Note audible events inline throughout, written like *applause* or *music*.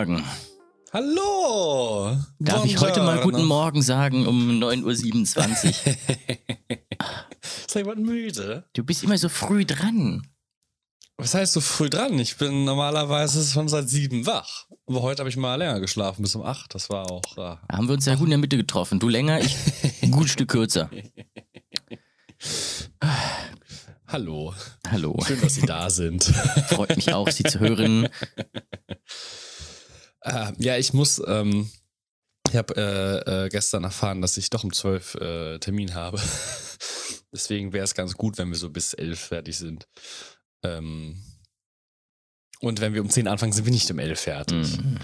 Morgen. Hallo! Darf ich heute mal guten Morgen sagen um 9.27 Uhr? *laughs* Ist jemand müde? Du bist immer so früh dran. Was heißt so früh dran? Ich bin normalerweise schon seit sieben wach. Aber heute habe ich mal länger geschlafen, bis um acht. Das war auch. Äh, Da haben wir uns ja gut in der Mitte getroffen. Du länger, ich ein gutes Stück kürzer. *laughs* Hallo. Hallo. Schön, dass Sie da sind. Freut mich auch, Sie zu hören. *laughs* äh, ja, ich muss. Ähm, ich habe äh, äh, gestern erfahren, dass ich doch um zwölf äh, Termin habe. *laughs* Deswegen wäre es ganz gut, wenn wir so bis elf fertig sind. Ähm, und wenn wir um zehn anfangen, sind wir nicht um elf fertig. Mhm.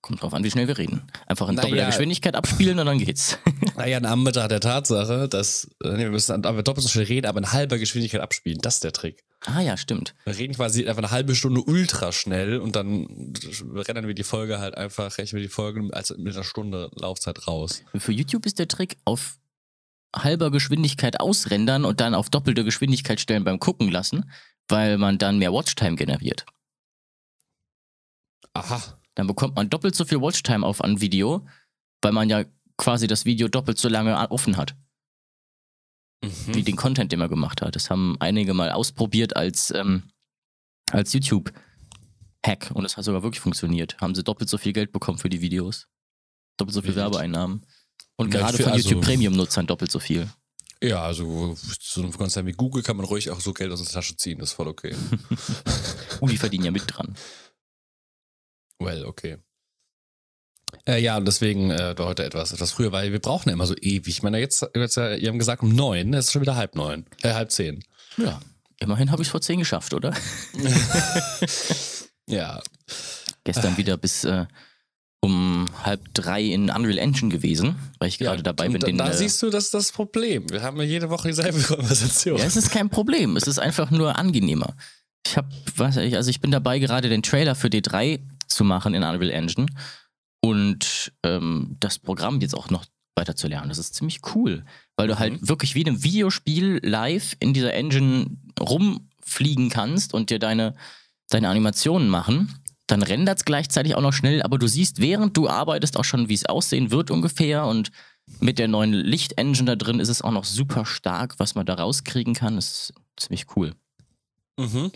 Kommt drauf an, wie schnell wir reden. Einfach in Na doppelter. Geschwindigkeit abspielen und dann geht's. *laughs* Naja, in Anbetracht der Tatsache, dass äh, nee, wir müssen aber doppelt so schnell reden, aber in halber Geschwindigkeit abspielen. Das ist der Trick. Ah ja, stimmt. Wir reden quasi einfach eine halbe Stunde ultra schnell und dann rennen wir die Folge halt einfach, rechnen wir die Folge als mit einer Stunde Laufzeit raus. Für YouTube ist der Trick auf halber Geschwindigkeit ausrendern und dann auf doppelte Geschwindigkeit stellen beim Gucken lassen, weil man dann mehr Watchtime generiert. Aha. Dann bekommt man doppelt so viel Watchtime auf ein Video, weil man ja quasi das Video doppelt so lange offen hat, Mhm. wie den Content, den man gemacht hat. Das haben einige mal ausprobiert als, ähm, als YouTube-Hack und das hat sogar wirklich funktioniert. Haben sie doppelt so viel Geld bekommen für die Videos. Doppelt so viel Wild. Werbeeinnahmen. Und Ja, gerade für- von also- YouTube Premium-Nutzern doppelt so viel. Ja, also so einem Konzern wie Google kann man ruhig auch so Geld aus der Tasche ziehen, das ist voll okay. *laughs* Uh, die verdienen ja mit dran. well, okay. Äh, ja, und deswegen äh, heute etwas, etwas früher, weil wir brauchen ja immer so ewig. Ich meine, jetzt, jetzt äh, ihr haben gesagt um neun, es ist schon wieder halb neun, äh, halb zehn. Ja, immerhin habe ich es vor zehn geschafft, oder? *laughs* Ja, Gestern wieder bis äh, um halb drei in Unreal Engine gewesen, weil ich gerade ja, dabei bin, da, den. da äh, siehst du, das ist das Problem. Wir haben ja jede Woche dieselbe *laughs* Konversation. Ja, es ist kein Problem. Es ist einfach nur angenehmer. Ich habe, also ich bin dabei, gerade den Trailer für D3 zu machen in Unreal Engine und ähm, das Programm jetzt auch noch weiter zu lernen. Das ist ziemlich cool, weil du halt Mhm. wirklich wie in einem Videospiel live in dieser Engine rumfliegen kannst und dir deine, deine Animationen machen. Dann rendert es gleichzeitig auch noch schnell, aber du siehst, während du arbeitest, auch schon, wie es aussehen wird ungefähr und mit der neuen Licht-Engine da drin ist es auch noch super stark, was man da rauskriegen kann. Das ist ziemlich cool. Mhm.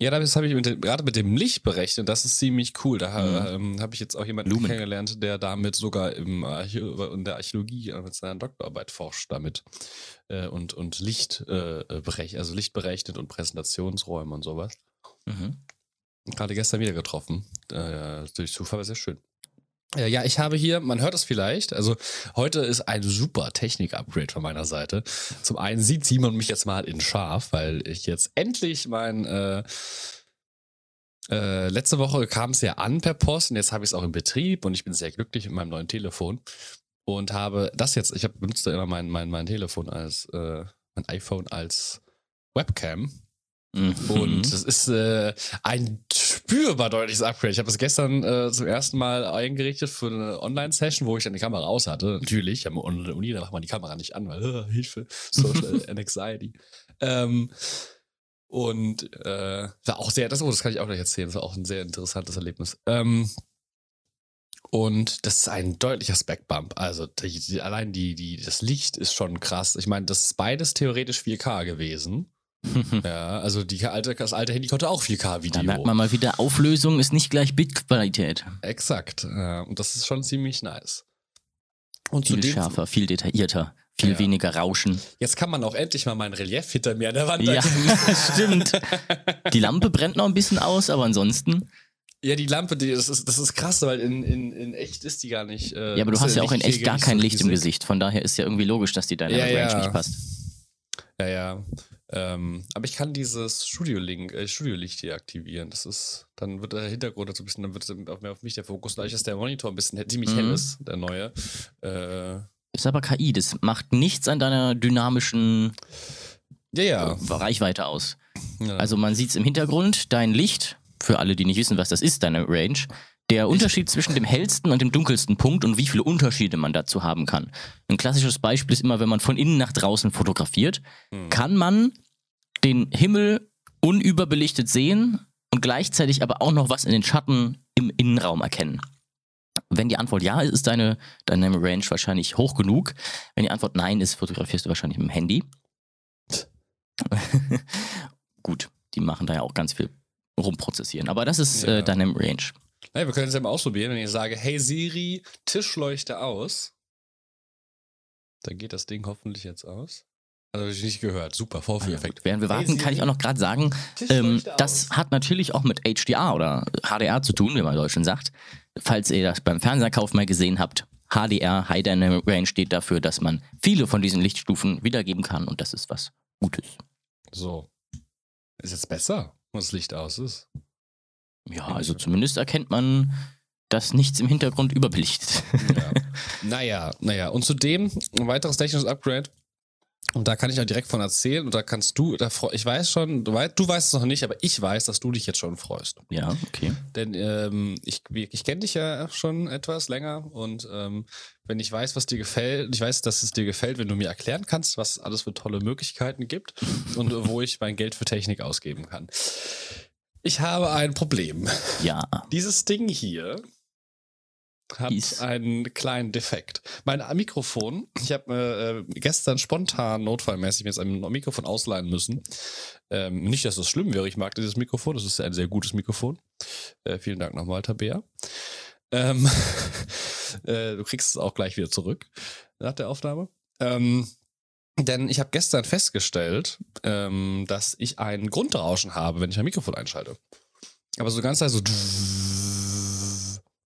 Ja, das habe ich mit dem, gerade mit dem Licht berechnet. Das ist ziemlich cool. Da ähm, habe ich jetzt auch jemanden Lumen. kennengelernt, der damit sogar im Archä in der Archäologie äh, mit seiner Doktorarbeit forscht damit äh, und, und Licht äh, berechnet, also Licht berechnet und Präsentationsräume und sowas. Mhm. Gerade gestern wieder getroffen. Äh, durch Zufall war sehr schön. Äh, ja, ich habe hier, man hört es vielleicht, also heute ist ein super Technik-Upgrade von meiner Seite. Zum einen sieht Simon mich jetzt mal in scharf, weil ich jetzt endlich mein, äh, äh, letzte Woche kam es ja an per Post und jetzt habe ich es auch in Betrieb und ich bin sehr glücklich mit meinem neuen Telefon und habe das jetzt, ich hab, benutze immer mein, mein, mein Telefon als, äh, mein iPhone als Webcam Mhm. und das ist äh, ein spürbar deutliches Upgrade. Ich habe das gestern äh, zum ersten Mal eingerichtet für eine Online-Session, wo ich dann die Kamera aus hatte. Natürlich, am Uni, da macht man die Kamera nicht an, weil äh, Hilfe, Social *laughs* Anxiety. Ähm, und äh, war auch sehr, das, oh, das kann ich auch gleich erzählen, das war auch ein sehr interessantes Erlebnis. Ähm, und das ist ein deutlicher Spec-Bump. Also die, die, allein die, die, das Licht ist schon krass. Ich meine, das ist beides theoretisch 4K gewesen. *laughs* Ja, also die alte, das alte Handy konnte auch 4K-Video. da merkt man mal wieder, Auflösung ist nicht gleich Bildqualität. Exakt. Ja, und das ist schon ziemlich nice. Und Viel schärfer, viel detaillierter, viel Ja. weniger Rauschen. jetzt kann man auch endlich mal mein Relief hinter mir an der Wand Ja, *laughs* stimmt. Die Lampe brennt noch ein bisschen aus, aber ansonsten. Ja, die Lampe, die, das, ist, das ist krass, weil in, in, in echt ist die gar nicht. Äh, Ja, aber du hast ja auch in echt gar kein Licht im. Gesicht. Von daher ist ja irgendwie logisch, dass die Dynamic Ja, ja. Range nicht passt. Ja, ja. Ähm, aber ich kann dieses Studio-Link, äh, Studio-Licht hier aktivieren. Das ist, dann wird der Hintergrund so ein bisschen, dann wird auf mehr auf mich der Fokus. Dadurch, dass der Monitor ein bisschen he- ziemlich Mhm. hell ist, der neue. Äh, Ist aber KI, das macht nichts an deiner dynamischen ja, ja. Reichweite aus. ja. Also man sieht es im Hintergrund, dein Licht, für alle, die nicht wissen, was das ist, deine Range, der Unterschied zwischen dem hellsten und dem dunkelsten Punkt und wie viele Unterschiede man dazu haben kann. Ein klassisches Beispiel ist immer, wenn man von innen nach draußen fotografiert, Hm. kann man den Himmel unüberbelichtet sehen, und gleichzeitig aber auch noch was in den Schatten im Innenraum erkennen? Wenn die Antwort ja ist, ist deine Dynamic Range wahrscheinlich hoch genug. Wenn die Antwort nein ist, fotografierst du wahrscheinlich mit dem Handy. *laughs* Gut, die machen da ja auch ganz viel rumprozessieren. Aber das ist Ja. äh, Dynamic Range. Naja, wir können es ja mal ausprobieren, wenn ich sage, hey Siri, Tischleuchte aus. Dann geht das Ding hoffentlich jetzt aus. Also hab ich nicht gehört. Super, Vorführeffekt. Während wir Hey, warten, kann Siri, ich auch noch gerade sagen, ähm, das hat natürlich auch mit HDR oder HDR zu tun, wie man in Deutschland sagt. Falls ihr das beim Fernseherkauf mal gesehen habt, HDR, High Dynamic Range, steht dafür, dass man viele von diesen Lichtstufen wiedergeben kann und das ist was Gutes. So. Ist jetzt besser, wenn das Licht aus ist. Ja, also zumindest erkennt man, dass nichts im Hintergrund überbelichtet. Ja. naja, naja. Und zudem ein weiteres technisches Upgrade. Und da kann ich auch direkt von erzählen. Und da kannst du, da freu, ich weiß schon, du weißt, du weißt es noch nicht, aber ich weiß, dass du dich jetzt schon freust. ja, okay. Denn ähm, ich, ich kenne dich ja schon etwas länger und ähm, wenn ich weiß, was dir gefällt, ich weiß, dass es dir gefällt, wenn du mir erklären kannst, was es alles für tolle Möglichkeiten gibt und wo ich mein Geld für Technik ausgeben kann. Ich habe ein Problem. Ja, Dieses Ding hier hat Ist- einen kleinen Defekt. Mein Mikrofon, ich habe äh, gestern spontan notfallmäßig mir jetzt ein Mikrofon ausleihen müssen. Ähm, nicht, dass das schlimm wäre, ich mag dieses Mikrofon, das ist ein sehr gutes Mikrofon. Äh, vielen Dank nochmal, Tabea. Ähm, *laughs* äh, du kriegst es auch gleich wieder zurück nach der Aufnahme. Ähm, denn ich habe gestern festgestellt, ähm, dass ich ein Grundrauschen habe, wenn ich mein Mikrofon einschalte. Aber so ganz also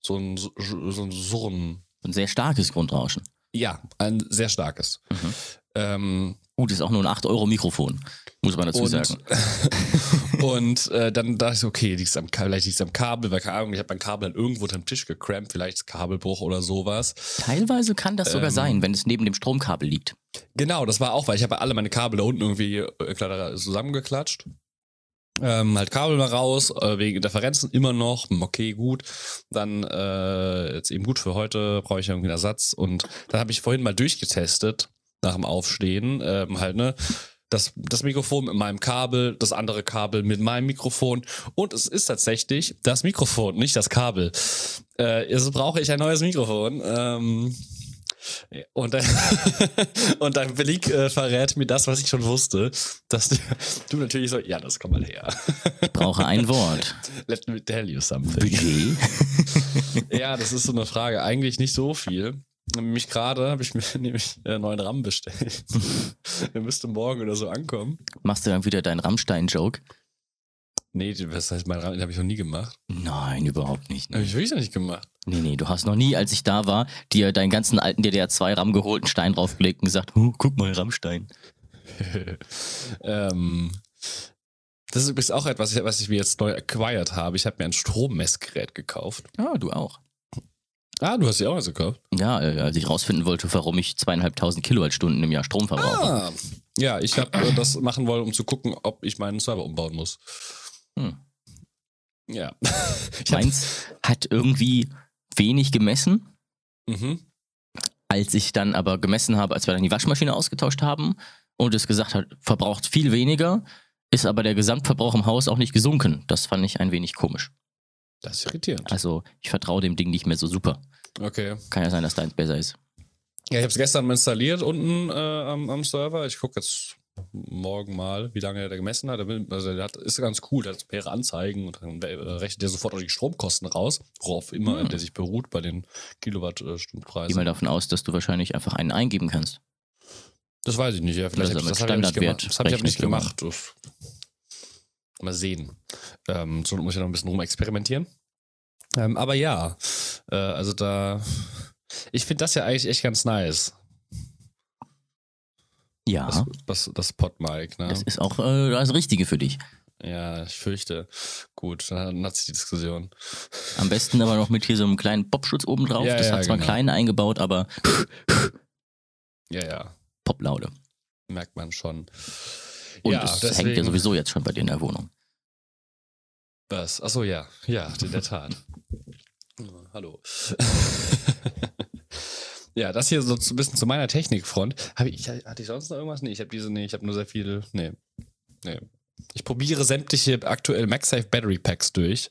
so ein, so ein Surren. ein sehr starkes Grundrauschen. Ja, ein sehr starkes. Mhm. Ähm, Gut, ist auch nur ein 8-Euro-Mikrofon, muss man dazu und sagen. *laughs* und äh, dann dachte ich so, okay, liegt's am, vielleicht liegt es am Kabel, weil keine Ahnung, ich habe mein Kabel dann irgendwo unter dem Tisch gecrampt, vielleicht ist Kabelbruch oder sowas. Teilweise kann das sogar Ähm, sein, wenn es neben dem Stromkabel liegt. Genau, das war auch, weil ich habe alle meine Kabel da unten irgendwie äh, zusammengeklatscht. Ähm, halt Kabel mal raus, äh, wegen Differenzen immer noch, hm, okay, gut. Dann äh, jetzt eben gut für heute, brauche ich irgendwie einen Ersatz. Und dann habe ich vorhin mal durchgetestet, nach dem Aufstehen, ähm, halt, ne, das, das Mikrofon mit meinem Kabel, das andere Kabel mit meinem Mikrofon. Und es ist tatsächlich das Mikrofon, nicht das Kabel. Äh, jetzt brauche ich ein neues Mikrofon. Ähm, und, dein, *laughs* und dein Blick äh, verrät mir das, was ich schon wusste, dass du, du natürlich so, ja, das komm mal her. Ich brauche ein Wort. Let me tell you something. Budget. *laughs* Ja, das ist so eine Frage. Eigentlich nicht so viel. Nämlich gerade habe ich mir *laughs* nämlich einen neuen RAM bestellt. *laughs* Der müsste morgen oder so ankommen. Machst du dann wieder deinen Rammstein-Joke? Nee, das heißt, mein RAM, den habe ich noch nie gemacht. Nein, überhaupt nicht. Habe ich wirklich noch nicht gemacht. Nee, nee, du hast noch nie, als ich da war, dir deinen ganzen alten DDR2-RAM geholt, einen Stein draufgelegt und gesagt, huh, guck mal, Rammstein. *laughs* ähm, das ist übrigens auch etwas, was ich mir jetzt neu acquired habe. Ich habe mir ein Strommessgerät gekauft. Ja, du auch. Ah, du hast sie auch was gekauft? Ja, äh, als ich rausfinden wollte, warum ich zweieinhalbtausend Kilowattstunden im Jahr Strom verbrauche. Ah, ja, ich habe äh, das machen wollen, um zu gucken, ob ich meinen Server umbauen muss. Hm. Ja. *laughs* Meins hat irgendwie wenig gemessen, mhm. als ich dann aber gemessen habe, als wir dann die Waschmaschine ausgetauscht haben und es gesagt hat, verbraucht viel weniger, ist aber der Gesamtverbrauch im Haus auch nicht gesunken. Das fand ich ein wenig komisch. Das ist irritierend. Also ich vertraue dem Ding nicht mehr so super. Okay. Kann ja sein, dass deins besser ist. Ja, ich habe es gestern installiert unten äh, am, am Server. Ich gucke jetzt morgen mal, wie lange der gemessen hat. Also der hat, ist ganz cool, der hat mehrere Anzeigen und dann äh, rechnet der sofort auch die Stromkosten raus, worauf immer Hm. der sich beruht bei den Geh mal Kilowattstundenpreisen. davon aus, dass du wahrscheinlich einfach einen eingeben kannst. Das weiß ich nicht, ja. Vielleicht Oder hab ich, so das habe ich nicht gemacht. Das habe ich nicht gemacht. Mal sehen. Ähm, so muss ich noch ein bisschen rumexperimentieren. Ähm, aber ja, äh, also da. Ich finde das ja eigentlich echt ganz nice. Ja, Das, das, das Podmic, ne? das ist auch äh, das Richtige für dich. Ja, ich fürchte. Gut, dann hat sich die Diskussion. Am besten aber noch mit hier so einem kleinen Popschutz oben drauf. Ja, das ja, hat zwar genau. klein eingebaut, aber Ja, ja, Poplaude. merkt man schon. Und ja, es deswegen, hängt ja sowieso jetzt schon bei dir in der Wohnung. Was? Achso, ja, ja, in der Tat. *laughs* Hallo. *laughs* ja, das hier so ein bisschen zu meiner Technikfront. Hab ich, hatte ich sonst noch irgendwas? Nee, ich habe diese, nee, ich habe nur sehr viel. Nee. Nee. Ich probiere sämtliche aktuell MagSafe Battery Packs durch.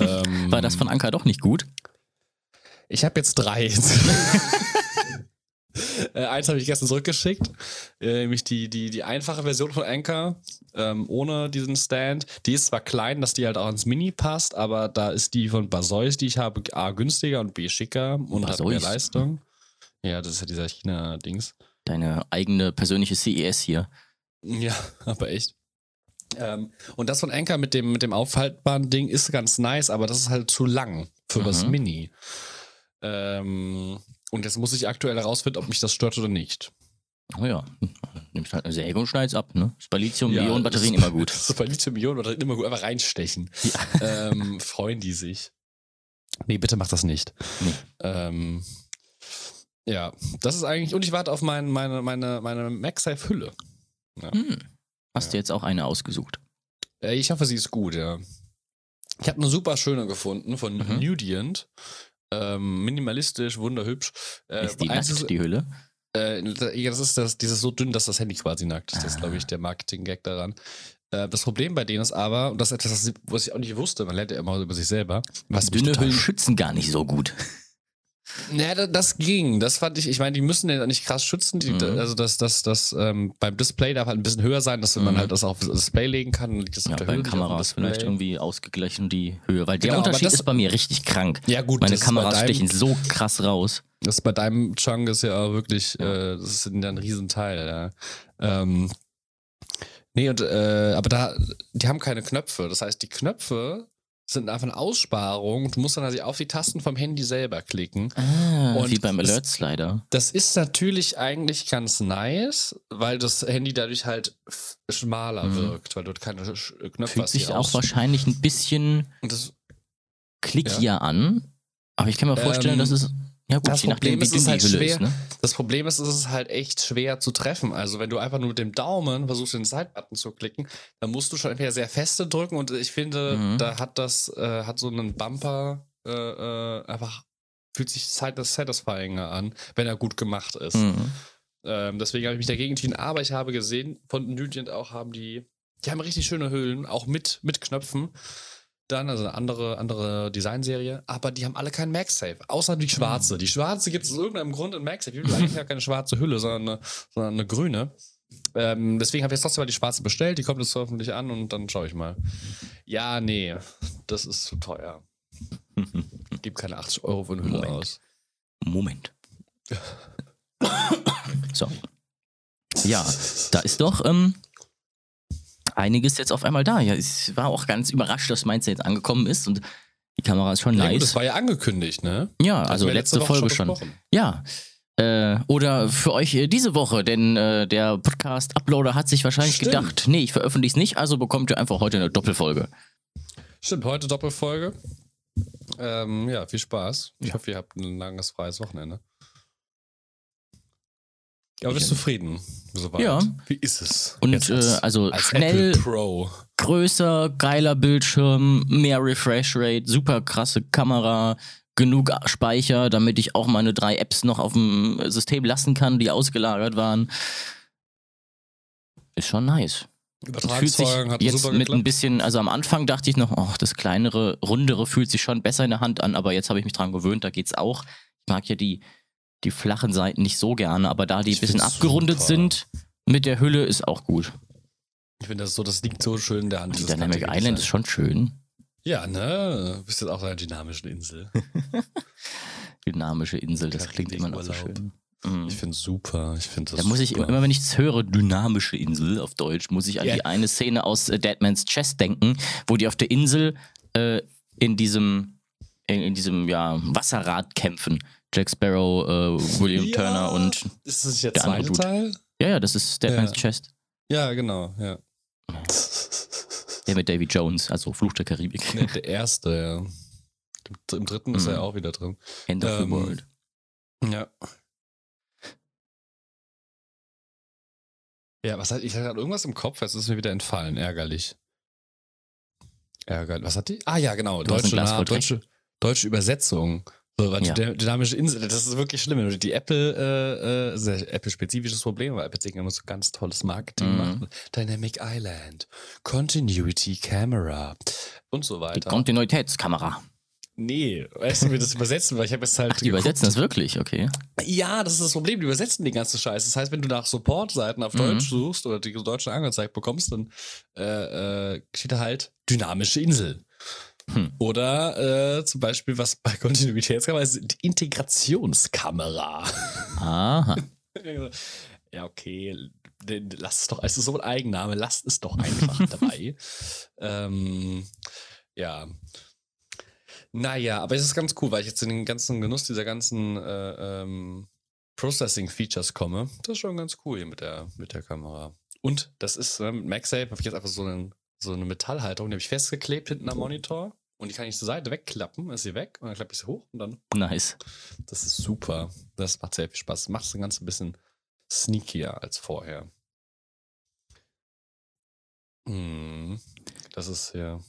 ähm, *laughs* War das von Anker doch nicht gut? Ich habe jetzt drei. Äh, eins habe ich gestern zurückgeschickt, äh, nämlich die, die, die einfache Version von Anchor, ähm, ohne diesen Stand. Die ist zwar klein, dass die halt auch ins Mini passt, aber da ist die von Baseus, die ich habe, A günstiger und B schicker und hat mehr? Leistung. Ja, das ist ja dieser China-Dings. Deine eigene persönliche CES hier. Ja, *laughs* aber echt. Ähm, und das von Anchor mit dem, mit dem aufhaltbaren Ding ist ganz nice, aber das ist halt zu lang für das Mhm. Mini. Ähm, und jetzt muss ich aktuell herausfinden, ob mich das stört oder nicht. Oh ja, nimmst halt eine Säge und schneidest ab, ne? Das bei Ja, Lithium-Ionen-Batterien das- immer gut. *laughs* Das ist bei Lithium-Ionen-Batterien immer gut. Einfach reinstechen. ähm, freuen die sich. Nee, bitte mach das nicht. Nee. Ähm, ja, das ist eigentlich. Und ich warte auf mein, meine, meine, meine MagSafe-Hülle. Hm. Hast Ja. du jetzt auch eine ausgesucht? Äh, Ich hoffe, sie ist gut, ja. Ich habe eine super schöne gefunden von Mhm. Nudient. Ähm, minimalistisch, wunderhübsch. Äh, ist die nackt, die Hülle? Äh, ja, das ist das, dieses so dünn, dass das Handy quasi nackt ist. Das ist, Ah. glaube ich, der Marketing-Gag daran. Äh, das Problem bei denen ist aber, und das ist etwas, was ich auch nicht wusste, man lernt ja immer über sich selber, was Dünne Hüllen schützen gar nicht so gut. Ja, da- das ging. Das fand ich, ich meine, die müssen den nicht krass schützen. Die, Mhm. Also das, das, das ähm, beim Display darf halt ein bisschen höher sein, dass man Mhm. halt das auf das Display legen kann. Dann liegt das Ja, auf der bei dem Kameras vielleicht irgendwie ausgeglichen die Höhe. Weil der Genau, aber Unterschied das- ist bei mir richtig krank. Ja, gut, Meine Kameras stechen so krass raus. Das bei deinem Chunk ist ja auch wirklich, äh, das ist ja ein Riesenteil, ja. Ähm, nee, und, äh, aber da, die haben keine Knöpfe. Das heißt, die Knöpfe sind einfach eine Aussparung. Du musst dann also auf die Tasten vom Handy selber klicken. Ah, Und wie beim Alert Slider. Das ist natürlich eigentlich ganz nice, weil das Handy dadurch halt schmaler Mhm. wirkt, weil du keine Knöpfe Fühlt hast. sich auch wahrscheinlich ein bisschen das, klickier an. Aber ich kann mir vorstellen, Ähm, dass es. Ja, gut, das je nachdem, Problem wie ist, es halt schwer. ist. Ne? das Problem ist, es ist halt echt schwer zu treffen. Also wenn du einfach nur mit dem Daumen versuchst, den Side-Button zu klicken, dann musst du schon entweder sehr feste drücken und ich finde, Mhm. da hat das, äh, hat so einen Bumper äh, äh, einfach, fühlt sich side- satisfying an, wenn er gut gemacht ist. Mhm. Ähm, deswegen habe ich mich dagegen entschieden. Aber ich habe gesehen, von Nugent auch haben die, die haben richtig schöne Hüllen, auch mit, mit Knöpfen. Dann, also eine andere, andere Designserie, aber die haben alle keinen MagSafe, außer die schwarze. Die schwarze gibt es aus irgendeinem Grund in MagSafe. Die eigentlich gar keine schwarze Hülle, sondern eine, sondern eine grüne. Ähm, deswegen habe ich jetzt trotzdem mal die schwarze bestellt. Die kommt jetzt hoffentlich an und dann schaue ich mal. Ja, nee, das ist zu teuer. *laughs* Gib keine 80 Euro für eine Hülle Moment. aus. Moment. *laughs* Sorry. Ja, da ist doch ähm, einiges jetzt auf einmal da. Ja, ich war auch ganz überrascht, dass meins jetzt angekommen ist und die Kamera ist schon Ja, gut, nice. das war ja angekündigt, ne? ja, Hatten also letzte Woche Folge schon. besprochen. Ja. Äh, oder für euch äh, diese Woche, denn äh, der Podcast-Uploader hat sich wahrscheinlich Stimmt. gedacht, nee, ich veröffentliche es nicht, also bekommt ihr einfach heute eine Doppelfolge. Stimmt, heute Doppelfolge. Ähm, ja, viel Spaß. Ich Ja. hoffe, ihr habt ein langes freies Wochenende. Aber bist zufrieden? Soweit? Ja. Wie ist es? Und Jetzt äh, als- also als schnell, größer, geiler Bildschirm, mehr Refresh Rate, super krasse Kamera, genug Speicher, damit ich auch meine drei Apps noch auf dem System lassen kann, die ausgelagert waren. Ist schon nice. Fühlt sich jetzt mit ein bisschen, also am Anfang dachte ich noch, oh, das kleinere, rundere fühlt sich schon besser in der Hand an, aber jetzt habe ich mich dran gewöhnt, da geht's auch. Ich mag ja die, die flachen Seiten nicht so gerne, aber da die Ich ein bisschen abgerundet super. sind mit der Hülle ist auch gut. Ich finde das so, das liegt so schön in der Hand. Die dieses Dynamic Island ist Design. schon schön. Ja, ne? Du bist jetzt auf einer dynamischen Insel. *laughs* Dynamische Insel, das klingt immer noch so schön. Mhm. Ich finde es super. Ich finde das Da muss ich super. immer, wenn ich es höre, dynamische Insel auf Deutsch, muss ich an Ja. die eine Szene aus äh, Deadman's Chest denken, wo die auf der Insel äh, in diesem in, in diesem ja, Wasserrad kämpfen. Jack Sparrow, äh, William Ja. Turner und Ist das nicht der zweite. Teil? ja, ja, das ist Deadman's Ja. Chest. Ja, genau, ja. Der mit Davy Jones, also Fluch der Karibik. Nee, der erste, ja. Im- dritten ist Mhm. er auch wieder drin. End of the Ähm, World. Ja. Ja, was hat, ich hatte gerade irgendwas im Kopf, jetzt ist mir wieder entfallen, ärgerlich. Ärgerlich. Was hat die? Ah ja, genau, Du deutsche, Na- deutsche, deutsche Übersetzung. So, weil Ja. die dynamische Insel, das ist wirklich schlimm. Die Apple, äh, äh, sehr Apple-spezifisches Problem, weil Apple sich immer so ganz tolles Marketing Mhm. macht. Dynamic Island, Continuity Camera und so Die weiter. Kontinuitätskamera. nee, weißt du, wie das übersetzen? Weil ich habe jetzt halt. Ach, die übersetzen das wirklich, okay. Ja, das ist das Problem. Die übersetzen die ganze Scheiße. Das heißt, wenn du nach Support-Seiten auf Mhm. Deutsch suchst oder die Deutschen angezeigt bekommst, dann äh, äh, steht da halt dynamische Insel. Hm. Oder äh, zum Beispiel, was bei Kontinuitätskamera ist, die Integrationskamera. Aha. *laughs* ja, okay. Lass es doch, es ist so ein Eigenname, lasst es doch einfach *laughs* dabei. ähm, ja. Naja, aber es ist ganz cool, weil ich jetzt in den ganzen Genuss dieser ganzen äh, ähm, Processing-Features komme. Das ist schon ganz cool hier mit der, mit der Kamera. Und das ist, äh, mit MagSafe habe ich jetzt einfach so, einen, so eine Metallhalterung, die habe ich festgeklebt hinten am Monitor. Und die kann ich zur Seite wegklappen, ist sie weg und dann klappe ich sie hoch und dann Nice. das ist super. Das macht sehr viel Spaß. Das macht das Ganze ein bisschen sneakier als vorher. Hm, Das ist ja.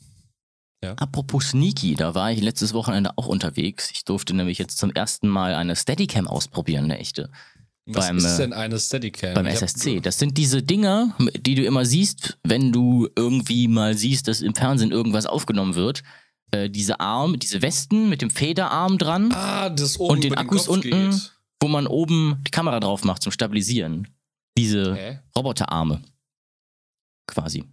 Apropos Sneaky, da war ich letztes Wochenende auch unterwegs. Ich durfte nämlich jetzt zum ersten Mal eine Steadicam ausprobieren, eine echte. Was Beim, ist äh, denn eine Steadicam? Beim SSC. Das sind diese Dinger, die du immer siehst, wenn du irgendwie mal siehst, dass im Fernsehen irgendwas aufgenommen wird. Äh, diese Arme, diese Westen mit dem Federarm dran, Ah, das oben Und den Akkus Kopf unten? Geht. wo man oben die Kamera drauf macht zum Stabilisieren. Diese Hä? Roboterarme. Quasi.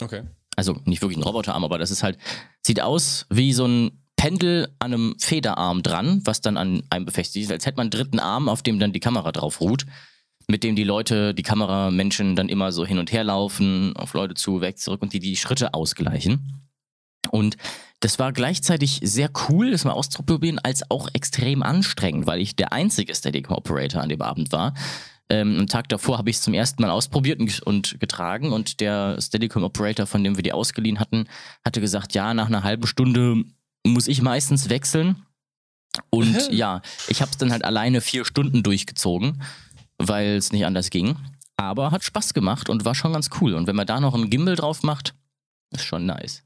Okay. Also nicht wirklich ein Roboterarm, aber das ist halt, sieht aus wie so ein Pendel an einem Federarm dran, was dann an einem befestigt ist, als hätte man einen dritten Arm, auf dem dann die Kamera drauf ruht, mit dem die Leute, die Kameramenschen dann immer so hin und her laufen, auf Leute zu, weg, zurück und die die Schritte ausgleichen. Und das war gleichzeitig sehr cool, das mal auszuprobieren, als auch extrem anstrengend, weil ich der einzige Steadicam Operator an dem Abend war. Ähm, am Tag davor habe ich es zum ersten Mal ausprobiert und, getragen und der Steadicam Operator, von dem wir die ausgeliehen hatten, hatte gesagt, ja, nach einer halben Stunde muss ich meistens wechseln. Und ja, ich habe es dann halt alleine vier Stunden durchgezogen, weil es nicht anders ging. Aber hat Spaß gemacht und war schon ganz cool. Und wenn man da noch einen Gimbal drauf macht, ist schon nice.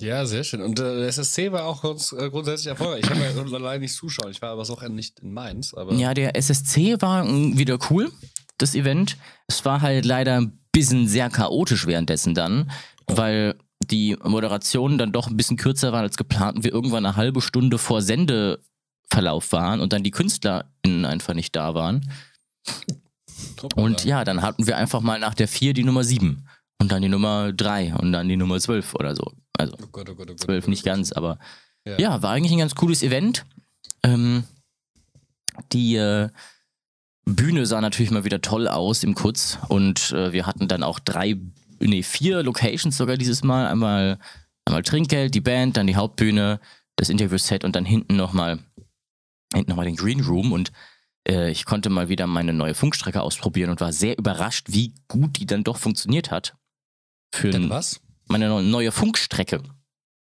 Ja, sehr schön. Und äh, der SSC war auch ganz, äh, grundsätzlich erfolgreich. Ich kann mir leider nicht zuschauen. Ich war aber auch nicht in Mainz. Aber Ja, der SSC war mm, wieder cool, das Event. Es war halt leider ein bisschen sehr chaotisch währenddessen dann, weil die Moderationen dann doch ein bisschen kürzer waren als geplant und wir irgendwann eine halbe Stunde vor Sendeverlauf waren und dann die KünstlerInnen einfach nicht da waren. Und ja, dann hatten wir einfach mal nach der 4 die Nummer 7 und dann die Nummer 3 und dann die Nummer 12 oder so. Also Oh Gott, oh Gott, oh Gott. 12 oh nicht Gott. ganz, aber Ja. ja, war eigentlich ein ganz cooles Event. Ähm, die äh, Bühne sah natürlich mal wieder toll aus im Kutz und äh, wir hatten dann auch drei, nee, vier Locations sogar dieses Mal. Einmal, einmal Trinkgeld, die Band, dann die Hauptbühne, das Interview-Set und dann hinten nochmal hinten noch mal den Green Room und äh, ich konnte mal wieder meine neue Funkstrecke ausprobieren und war sehr überrascht, wie gut die dann doch funktioniert hat. Für Denn was? meine neu- neue Funkstrecke.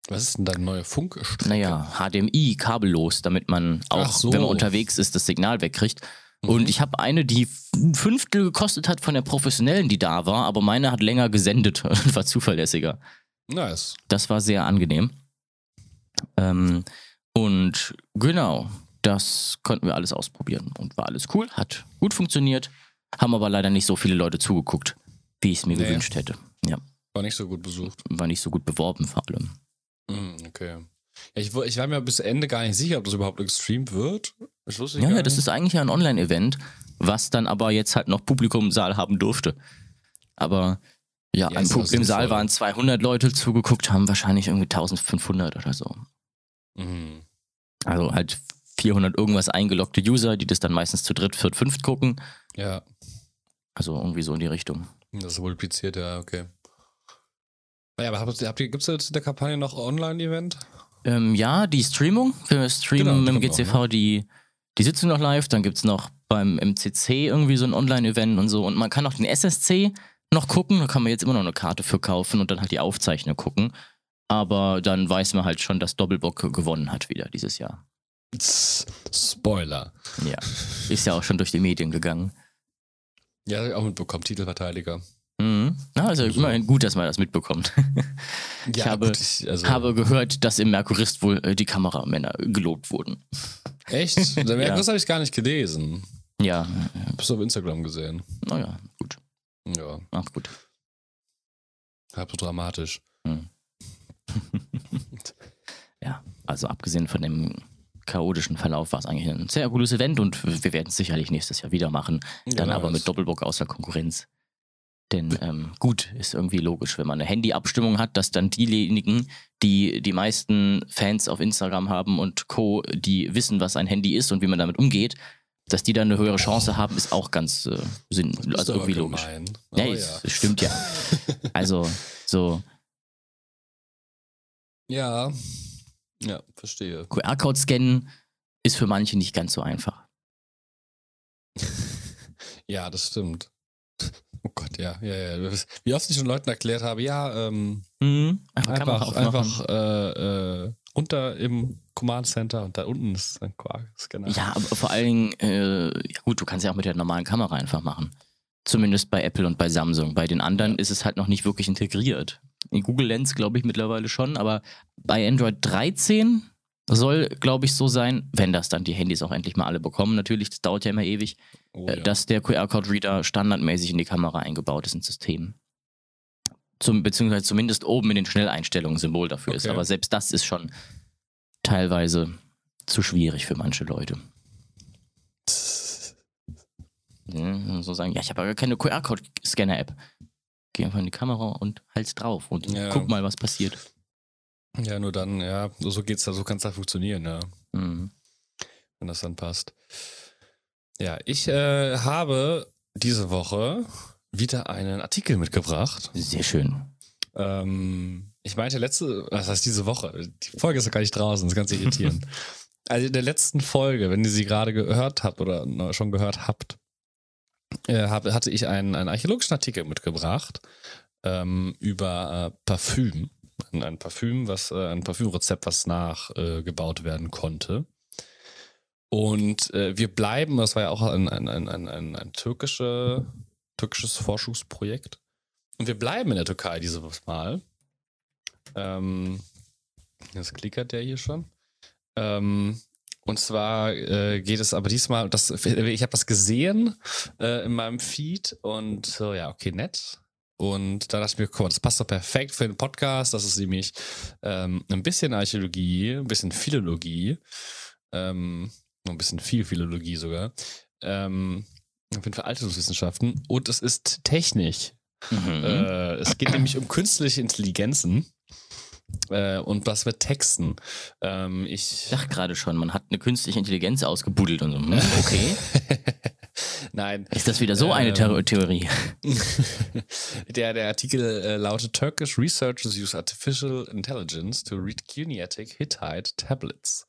Was ist denn dein neuer Funkstrecke? Naja, HDMI, kabellos, damit man auch, so. wenn man unterwegs ist, das Signal wegkriegt. Mhm. Und ich habe eine, die ein Fünftel gekostet hat von der professionellen, die da war, aber meine hat länger gesendet *laughs* und war zuverlässiger. Nice. Das war sehr angenehm. Ähm, und genau, das konnten wir alles ausprobieren und war alles cool, hat gut funktioniert, haben aber leider nicht so viele Leute zugeguckt, wie ich es mir Nee. gewünscht hätte. Ja, War nicht so gut besucht. war nicht so gut beworben vor allem. Mhm, okay. Ja, ich, ich war mir bis Ende gar nicht sicher, ob das überhaupt gestreamt wird. Ich wusste Ja, gar ja, das ist eigentlich ein Online-Event, was dann aber jetzt halt noch Publikum im Saal haben durfte. Aber ja, Ja, im, auch Saal waren 200 Leute zugeguckt, haben wahrscheinlich irgendwie 1500 oder so. Mhm. Also halt 400 irgendwas eingeloggte User, die das dann meistens zu dritt, viert, fünft gucken. Ja, Also irgendwie so in die Richtung. das ist multipliziert, ja, okay. Naja, aber habt ihr, habt ihr, gibt es jetzt in der Kampagne noch Online-Event? Ähm, ja, die Streamung. Wir streamen Genau, dem GCV noch, ne? die, die Sitzung noch live. Dann gibt es noch beim MCC irgendwie so ein Online-Event und so. Und man kann auch den SSC noch gucken. Da kann man jetzt immer noch eine Karte für kaufen und dann halt die Aufzeichnung gucken. Aber dann weiß man halt schon, dass Doppelbock gewonnen hat wieder dieses Jahr. Spoiler. Ja, ist ja auch schon durch die Medien gegangen. Ja, ich auch mitbekommen, Titelverteidiger. Mhm. Ja, also Also- immerhin gut, dass man das mitbekommt. Ja, habe- gut, ich, also, habe gehört, dass im Merkurist wohl äh, die Kameramänner gelobt wurden. Echt? *laughs* Der Ja. Das habe ich gar nicht gelesen. Ja, Bist du auf Instagram gesehen? naja, gut. Ja, Ach, gut. halb so dramatisch. *laughs* Ja, also abgesehen von dem chaotischen Verlauf war es eigentlich ein sehr cooles Event und wir werden es sicherlich nächstes Jahr wieder machen. Dann Ja, aber mit Doppelbock außer Konkurrenz. Denn ähm, gut, ist irgendwie logisch, wenn man eine Handy-Abstimmung hat, dass dann diejenigen, die die meisten Fans auf Instagram haben und Co., die wissen, was ein Handy ist und wie man damit umgeht, dass die dann eine höhere Chance haben, ist auch ganz äh, sinn, also irgendwie logisch. gemein. Ja, es, es stimmt ja. *laughs* Also so ja. Ja, verstehe. QR-Code scannen ist für manche nicht ganz so einfach. *laughs* Ja, das stimmt. Oh Gott, ja, ja, ja. Wie oft ich schon Leuten erklärt habe, ja, ähm, Mhm. Einfach, einfach äh, äh, runter im Command Center und da unten ist ein Quark-Scanner. Ja, aber vor allen Dingen, äh, ja gut, du kannst ja auch mit der normalen Kamera einfach machen. Zumindest bei Apple und bei Samsung. Bei den anderen ist es halt noch nicht wirklich integriert. In Google Lens glaube ich mittlerweile schon, aber bei Android 13 soll, glaube ich, so sein, wenn das dann die Handys auch endlich mal alle bekommen. Natürlich, das dauert ja immer ewig, Oh, äh, ja. dass der QR-Code-Reader standardmäßig in die Kamera eingebaut ist ins System. Zum, beziehungsweise zumindest oben in den Schnelleinstellungen ein Symbol dafür ist. Okay. Aber selbst das ist schon teilweise zu schwierig für manche Leute. Ja, so sagen, ja, ich habe aber keine QR-Code-Scanner-App. Geh einfach in die Kamera und halt's drauf und Ja. guck mal, was passiert. Ja, nur dann, ja, so geht's da, so kann es da funktionieren, ja, Mhm. wenn das dann passt. Ja, ich äh, habe diese Woche wieder einen Artikel mitgebracht. Sehr schön. Ähm, ich meinte letzte, was heißt diese Woche? Die Folge ist ja gar nicht draußen, das ist ganz irritierend. *laughs* also in der letzten Folge, wenn ihr sie gerade gehört habt oder schon gehört habt, äh, hatte ich einen, einen archäologischen Artikel mitgebracht ähm, über äh, Parfüm. Ein, ein Parfüm, was, äh, ein Parfümrezept, was nachgebaut äh, werden konnte. Und äh, wir bleiben, das war ja auch ein, ein, ein, ein, ein, türkische, türkisches Forschungsprojekt. Und wir bleiben in der Türkei dieses Mal. Ähm, das klickert ja hier schon. Ähm, und zwar äh, geht es aber diesmal, das, ich habe das gesehen äh, in meinem Feed und so, ja, okay, nett. Und da dachte ich mir, guck mal, das passt doch perfekt für den Podcast. Das ist nämlich ähm, ein bisschen Archäologie, ein bisschen Philologie, ähm, ein bisschen viel Philologie sogar. Ähm, auf jeden Fall Altertumswissenschaften und es ist Technik. Mhm. Äh, es geht nämlich um künstliche Intelligenzen äh, und was mit Texten. Ähm, ich Ich dachte gerade schon, man hat eine künstliche Intelligenz ausgebuddelt und so. Hm, Okay. *laughs* Nein, Ist das wieder so eine Ähm. Theor- Theorie? *laughs* der, der Artikel äh, lautet Turkish researchers use artificial intelligence to read Cuneiatic Hittite tablets.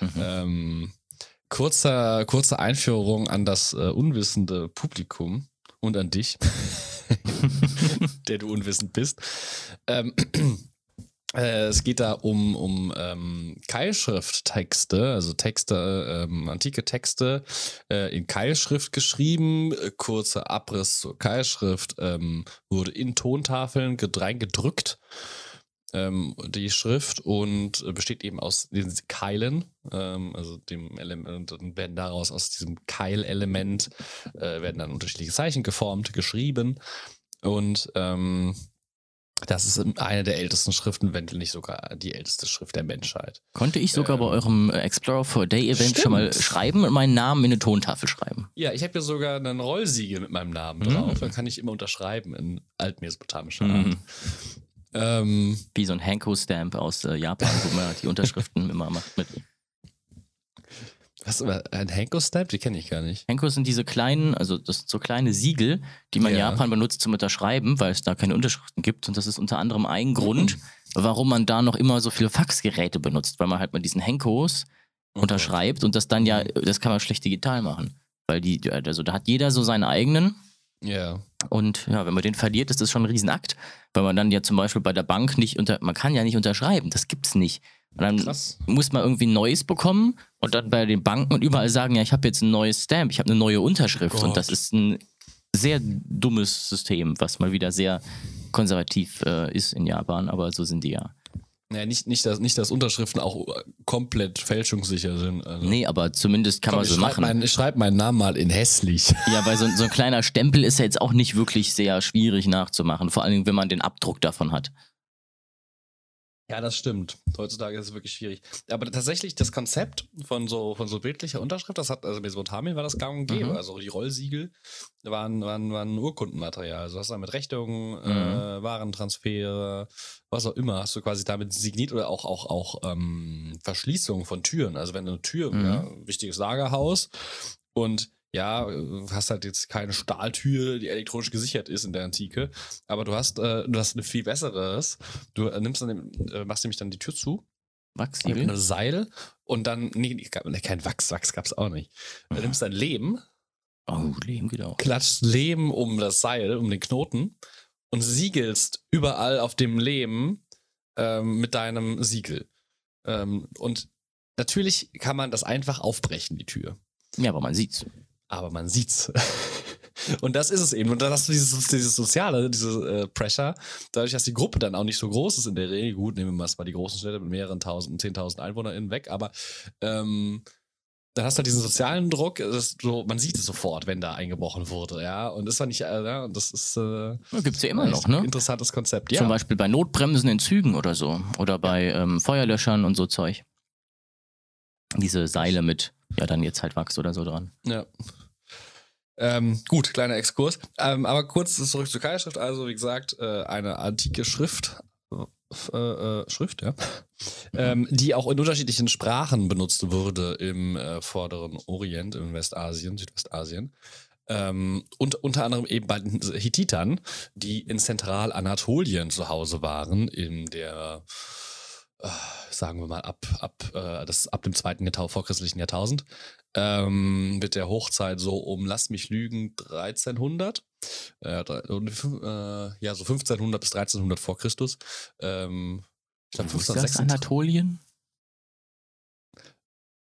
Mhm. Ähm, kurzer, kurze Einführung an das äh, unwissende Publikum und an dich, *laughs* *laughs* der du unwissend bist. Ähm, äh, es geht da um, um ähm, Keilschrifttexte, also Texte, ähm, antike Texte äh, in Keilschrift geschrieben. Äh, kurzer Abriss zur Keilschrift ähm, wurde in Tontafeln ged- reingedrückt. Ähm, die Schrift und äh, besteht eben aus den Keilen, ähm, also dem Element, und werden daraus aus diesem Keilelement äh, werden dann unterschiedliche Zeichen geformt, geschrieben und ähm, das ist eine der ältesten Schriften, wenn nicht sogar die älteste Schrift der Menschheit. Konnte ich sogar bei ähm, eurem Explorer for a Day Event schon mal stimmt. schreiben und meinen Namen in eine Tontafel schreiben? Ja, ich habe ja sogar einen Rollsiegel mit meinem Namen Mhm. drauf. Dann kann ich immer unterschreiben in altmesopotamischer Art. Mhm. Ähm, Wie so ein Hanko-Stamp aus äh, Japan, wo man die Unterschriften *laughs* immer macht mit. Was, ein Henko-Stamp? Die kenne ich gar nicht. Hanko sind diese kleinen, also das sind so kleine Siegel, die man in Ja. Japan benutzt zum Unterschreiben, weil es da keine Unterschriften gibt. Und das ist unter anderem ein Grund, warum man da noch immer so viele Faxgeräte benutzt, weil man halt mit diesen Henkos unterschreibt und das dann ja, das kann man schlecht digital machen. Weil die, also da hat jeder so seinen eigenen Ja. und ja, wenn man den verliert, ist das schon ein Riesenakt, weil man dann ja zum Beispiel bei der Bank nicht unter, man kann ja nicht unterschreiben, das gibt's nicht. Und dann Krass. muss man irgendwie ein neues bekommen und dann bei den Banken und überall sagen, ja, ich habe jetzt ein neues Stamp, ich habe eine neue Unterschrift Gott. und das ist ein sehr dummes System, was mal wieder sehr konservativ äh, ist in Japan, aber so sind die ja. Naja, nicht, nicht, dass, nicht, dass Unterschriften auch äh, komplett fälschungssicher sind. Also. Nee, aber zumindest kann Komm, man so machen. Meinen, ich schreibe meinen Namen mal in hässlich. *laughs* Ja, weil so, so ein kleiner Stempel ist ja jetzt auch nicht wirklich sehr schwierig nachzumachen. Vor allem, wenn man den Abdruck davon hat. Ja, das stimmt. Heutzutage ist es wirklich schwierig. Aber tatsächlich das Konzept von so, von so bildlicher Unterschrift, das hat, also Mesopotamien war das gang und gäbe. Mhm. Also die Rollsiegel waren, waren, waren Urkundenmaterial. Also hast du mit Rechnungen, Mhm. äh, Warentransfere, was auch immer, hast du quasi damit signiert oder auch, auch, auch ähm, Verschließung von Türen. Also wenn eine Tür, Mhm. ja, wichtiges Lagerhaus und ja, äh, hast halt jetzt keine Stahltür, die elektronisch gesichert ist in der Antike, aber du hast, äh, du hast ein viel besseres. Du äh, nimmst dann, äh, machst nämlich dann die Tür zu, mit Wachsiegel? einem Seil und dann, nee, nee, gab- kein Wachs, Wachs gab's auch nicht. Du nimmst dann Lehm, Oh, Leben geht auch. klatschst Lehm um das Seil, um den Knoten und siegelst überall auf dem Lehm ähm, mit deinem Siegel. Ähm, und natürlich kann man das einfach aufbrechen, die Tür. Ja, aber man sieht's. Aber man sieht's. *laughs* Und das ist es eben. Und dann hast du dieses, dieses soziale, diese äh, Pressure, dadurch, dass die Gruppe dann auch nicht so groß ist in der Regel. Gut, nehmen wir mal die großen Städte mit mehreren tausend, zehntausend EinwohnerInnen weg, aber ähm, dann hast du halt diesen sozialen Druck, du, man sieht es sofort, wenn da eingebrochen wurde, ja. Und das war nicht, äh, ja, das ist äh, Ja, gibt's ja immer noch, ne? ein interessantes Konzept. Ja. Zum Beispiel bei Notbremsen in Zügen oder so. Oder bei ähm, Feuerlöschern und so Zeug. Diese Seile mit, ja, dann jetzt halt Wachs oder so dran. Ja. Ähm, gut, kleiner Exkurs. Ähm, aber kurz zurück zur Keilschrift. Also, wie gesagt, äh, eine antike Schrift. Äh, äh, Schrift, ja. Ähm, die auch in unterschiedlichen Sprachen benutzt wurde im äh, vorderen Orient, im Westasien, Südwestasien. Ähm, und unter anderem eben bei den Hittitern, die in Zentralanatolien zu Hause waren, in der, sagen wir mal, ab, ab, äh, das, ab dem zweiten Jahrtau vorchristlichen Jahrtausend ähm, mit der Hochzeit so um, lass mich lügen, 1300. Äh, äh, ja, so 1500 bis 1300 vor Christus. Ähm, ich glaube, Wo ist das 1536. Anatolien?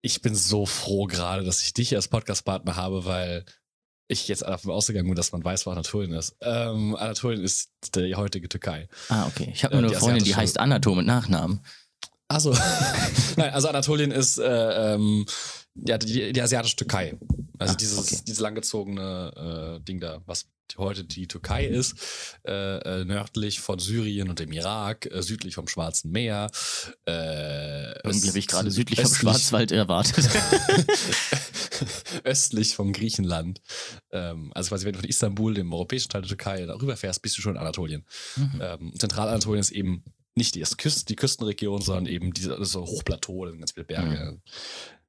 Ich bin so froh gerade, dass ich dich als Podcast-Partner habe, weil ich jetzt davon ausgegangen bin, dass man weiß, wo Anatolien ist. Ähm, Anatolien ist die heutige Türkei. Ah, okay. Ich habe Äh, nur eine die Freundin, die heißt Anato mit Nachnamen. Also, *laughs* Nein, also Anatolien ist äh, ähm, ja, die, die asiatische Türkei. Also Ah, dieses, okay. dieses langgezogene äh, Ding da, was heute die Türkei ist, äh, äh, nördlich von Syrien und dem Irak, äh, südlich vom Schwarzen Meer. Äh, Irgendwie habe ich gerade südlich vom östlich- Schwarzwald erwartet. *laughs* östlich vom Griechenland. Ähm, also quasi, wenn du von Istanbul, dem europäischen Teil der Türkei, darüber fährst, bist du schon in Anatolien. Mhm. Ähm, Zentralanatolien ist eben nicht die, Küst, die Küstenregion, sondern eben diese das ist so Hochplateau, da sind ganz viele Berge.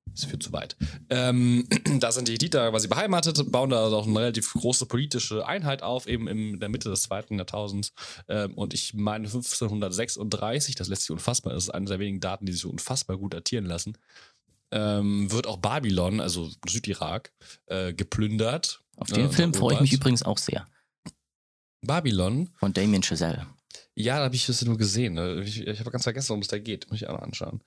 Das führt zu weit. Ähm, *clears throat* da sind die Hittiter quasi beheimatet, bauen da auch eine relativ große politische Einheit auf, eben in der Mitte des zweiten Jahrtausends. Ähm, und ich meine 1536, das lässt sich unfassbar, das ist eine der wenigen Daten, die sich so unfassbar gut datieren lassen, ähm, wird auch Babylon, also Südirak, äh, geplündert. Auf den äh, Film freue ich mich übrigens auch sehr. Babylon Von Damien Chazelle. Ja, da habe ich das nur gesehen. ne? Ich, ich habe ganz vergessen, worum es da geht. Muss ich auch noch anschauen.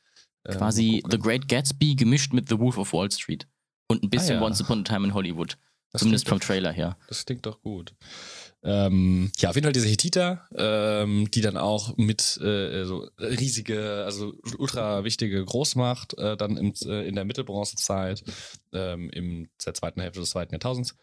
Ähm, Quasi. The Great Gatsby gemischt mit The Wolf of Wall Street. Und ein bisschen Ah, ja. Once Upon a Time in Hollywood. Das Zumindest vom Trailer her. Das klingt doch gut. Ähm, ja, auf jeden Fall diese Hittiter, ähm, die dann auch mit äh, so riesige, also ultra wichtige Großmacht äh, dann im, äh, in der Mittelbronzezeit, ähm, im der zweiten Hälfte des zweiten Jahrtausends.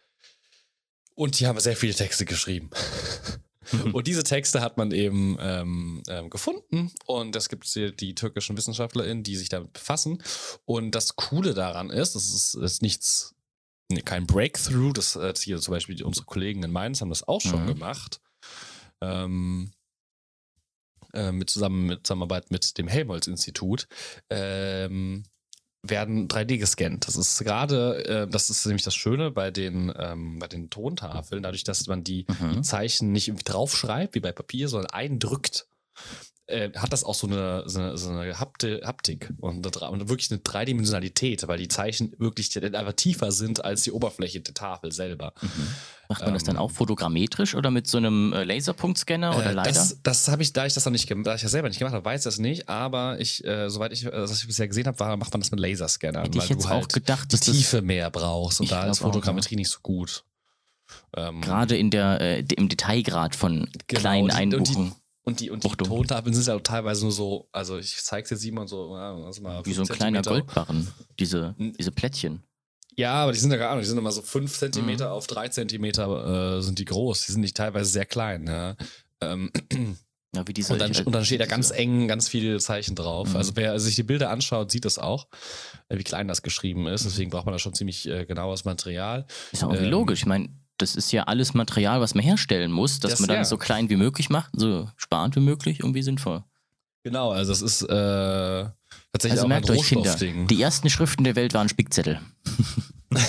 Und die haben sehr viele Texte geschrieben. *laughs* *laughs* Und diese Texte hat man eben ähm, ähm, gefunden und es gibt die, die türkischen WissenschaftlerInnen, die sich damit befassen. Und das Coole daran ist, das ist, ist nichts, nee, kein Breakthrough, das äh, hier zum Beispiel unsere Kollegen in Mainz haben das auch schon Mhm. gemacht. Ähm, äh, mit zusammen mit Zusammenarbeit mit dem Helmholtz-Institut. Ähm, werden 3D gescannt. Das ist gerade, äh, das ist nämlich das Schöne bei den, ähm, bei den Tontafeln, dadurch, dass man die Mhm. Zeichen nicht irgendwie draufschreibt, wie bei Papier, sondern eindrückt, äh, hat das auch so eine, so eine, so eine Hapti Haptik und, eine und wirklich eine Dreidimensionalität, weil die Zeichen wirklich einfach tiefer sind als die Oberfläche der Tafel selber. Mhm. Macht man das dann Ähm, auch fotogrammetrisch oder mit so einem äh, Laserpunktscanner oder Äh, leider? Das, das habe ich, da ich das noch nicht, da ich das selber nicht gemacht habe, weiß ich das nicht, aber ich, äh, soweit ich, äh, was ich bisher gesehen habe, war, macht man das mit Laserscannern, Hätte ich weil jetzt du auch halt gedacht, die Tiefe mehr brauchst und Ich da ist auch, Fotogrammetrie nicht so gut. Ähm, gerade in der, äh, im Detailgrad von Genau, kleinen Einbuchungen. Und die, und die. Tontafeln sind ja auch teilweise nur so, also ich zeig's dir Simon so, ja, lass mal Wie so ein kleiner. Goldbarren. Diese, diese Plättchen. Ja, aber die sind ja gar nicht, die sind immer so fünf Zentimeter Mhm. auf drei Zentimeter äh, sind die groß. Die sind nicht teilweise sehr klein, ja. Ähm, Ja, wie diese, und, dann, ich- und dann steht da ganz eng ganz viele Zeichen drauf. Mhm. Also wer sich die Bilder anschaut, sieht das auch, äh, wie klein das geschrieben ist. Deswegen braucht man da schon ziemlich äh, genaues Material. Ist ja auch irgendwie ähm, logisch. Ich meine, das ist ja alles Material, was man herstellen muss, dass Das- man dann ja. so klein wie möglich macht, so sparend wie möglich, irgendwie sinnvoll. Genau, also das ist äh, tatsächlich Also auch ein merkt euch, Kinder, die ersten Schriften der Welt waren Spickzettel. *laughs*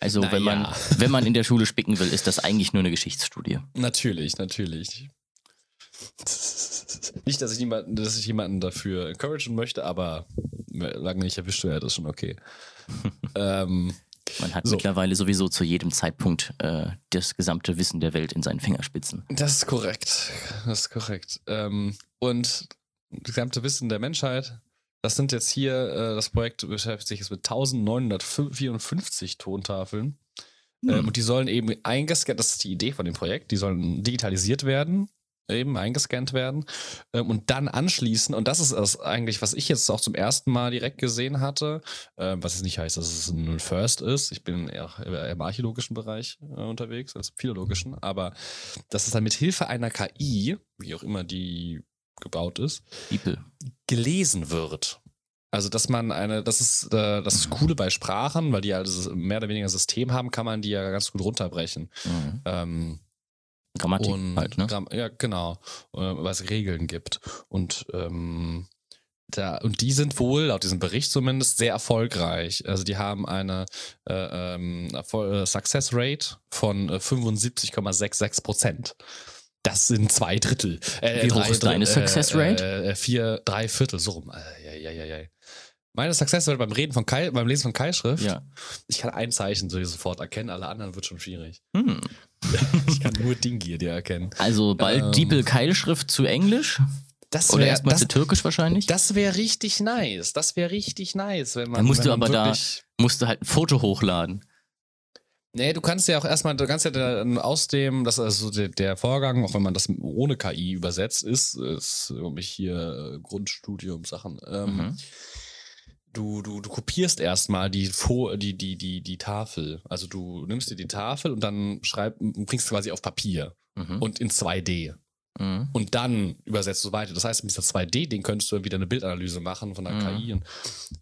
Also wenn, man, Naja. *laughs* wenn man in der Schule spicken will, ist das eigentlich nur eine Geschichtsstudie. Natürlich, natürlich. *laughs* Nicht, dass ich, niemanden, dass ich jemanden dafür encouragen möchte, aber lange nicht erwischt werde, ist schon okay. ähm, Man hat So. mittlerweile sowieso zu jedem Zeitpunkt äh, das gesamte Wissen der Welt in seinen Fingerspitzen. das ist korrekt. Das ist korrekt. Ähm, und das gesamte Wissen der Menschheit, das sind jetzt hier, äh, das Projekt beschäftigt sich jetzt mit 1954 Tontafeln. Hm. Ähm, und die sollen eben eingescannt, das ist die Idee von dem Projekt, die sollen digitalisiert werden, eben eingescannt werden ähm, und dann anschließen. Und das ist das eigentlich, was ich jetzt auch zum ersten Mal direkt gesehen hatte, ähm, was jetzt nicht heißt, dass es ein First ist. Ich bin eher, im archäologischen Bereich äh, unterwegs, als im philologischen, aber dass es dann mit Hilfe einer KI, wie auch immer die gebaut ist, Bibel. gelesen wird. Also, dass man eine, das ist äh, das ist Coole bei Sprachen, weil die ja dieses mehr oder weniger System haben, kann man die ja ganz gut runterbrechen. Mhm. Ähm, Grammatik und halt, ne? Gramm- ja, genau, äh, weil es Regeln gibt. Und ähm, da, und die sind wohl, laut diesem Bericht zumindest, sehr erfolgreich. Also die haben eine äh, ähm, äh, Success Rate von äh, 75,66 Prozent. Das sind zwei Drittel. Äh, Wie hoch drei ist deine Success äh, Rate? Äh, vier, drei Viertel, so rum. Äh, ja, ja, ja, ja. Meine Success beim Reden von Keil, beim Lesen von Keilschrift, Ja. ich kann ein Zeichen so sofort erkennen, alle anderen wird schon schwierig. Hm. *laughs* Ich kann nur Dingier dir erkennen. Also bald Ähm. Diepel-Keilschrift zu Englisch Das oder wär- erstmal das, zu Türkisch wahrscheinlich. das wäre richtig nice. Das wäre richtig nice, wenn man. Dann musst du aber da- Musst du halt ein Foto hochladen. Nee, du kannst ja auch erstmal, du kannst ja da aus dem, das ist also der, der Vorgang, auch wenn man das ohne KI übersetzt, ist, ist glaube ich hier äh, Grundstudium Sachen. Ähm, Mhm. Du, du, du kopierst erstmal die, die, die, die, die Tafel. Also du nimmst dir die Tafel und dann schreib, bringst du quasi auf Papier Mhm. und in 2D. Mhm. Und dann übersetzt du weiter. Das heißt, mit dieser 2D-Ding könntest du dann wieder eine Bildanalyse machen von der Mhm. KI.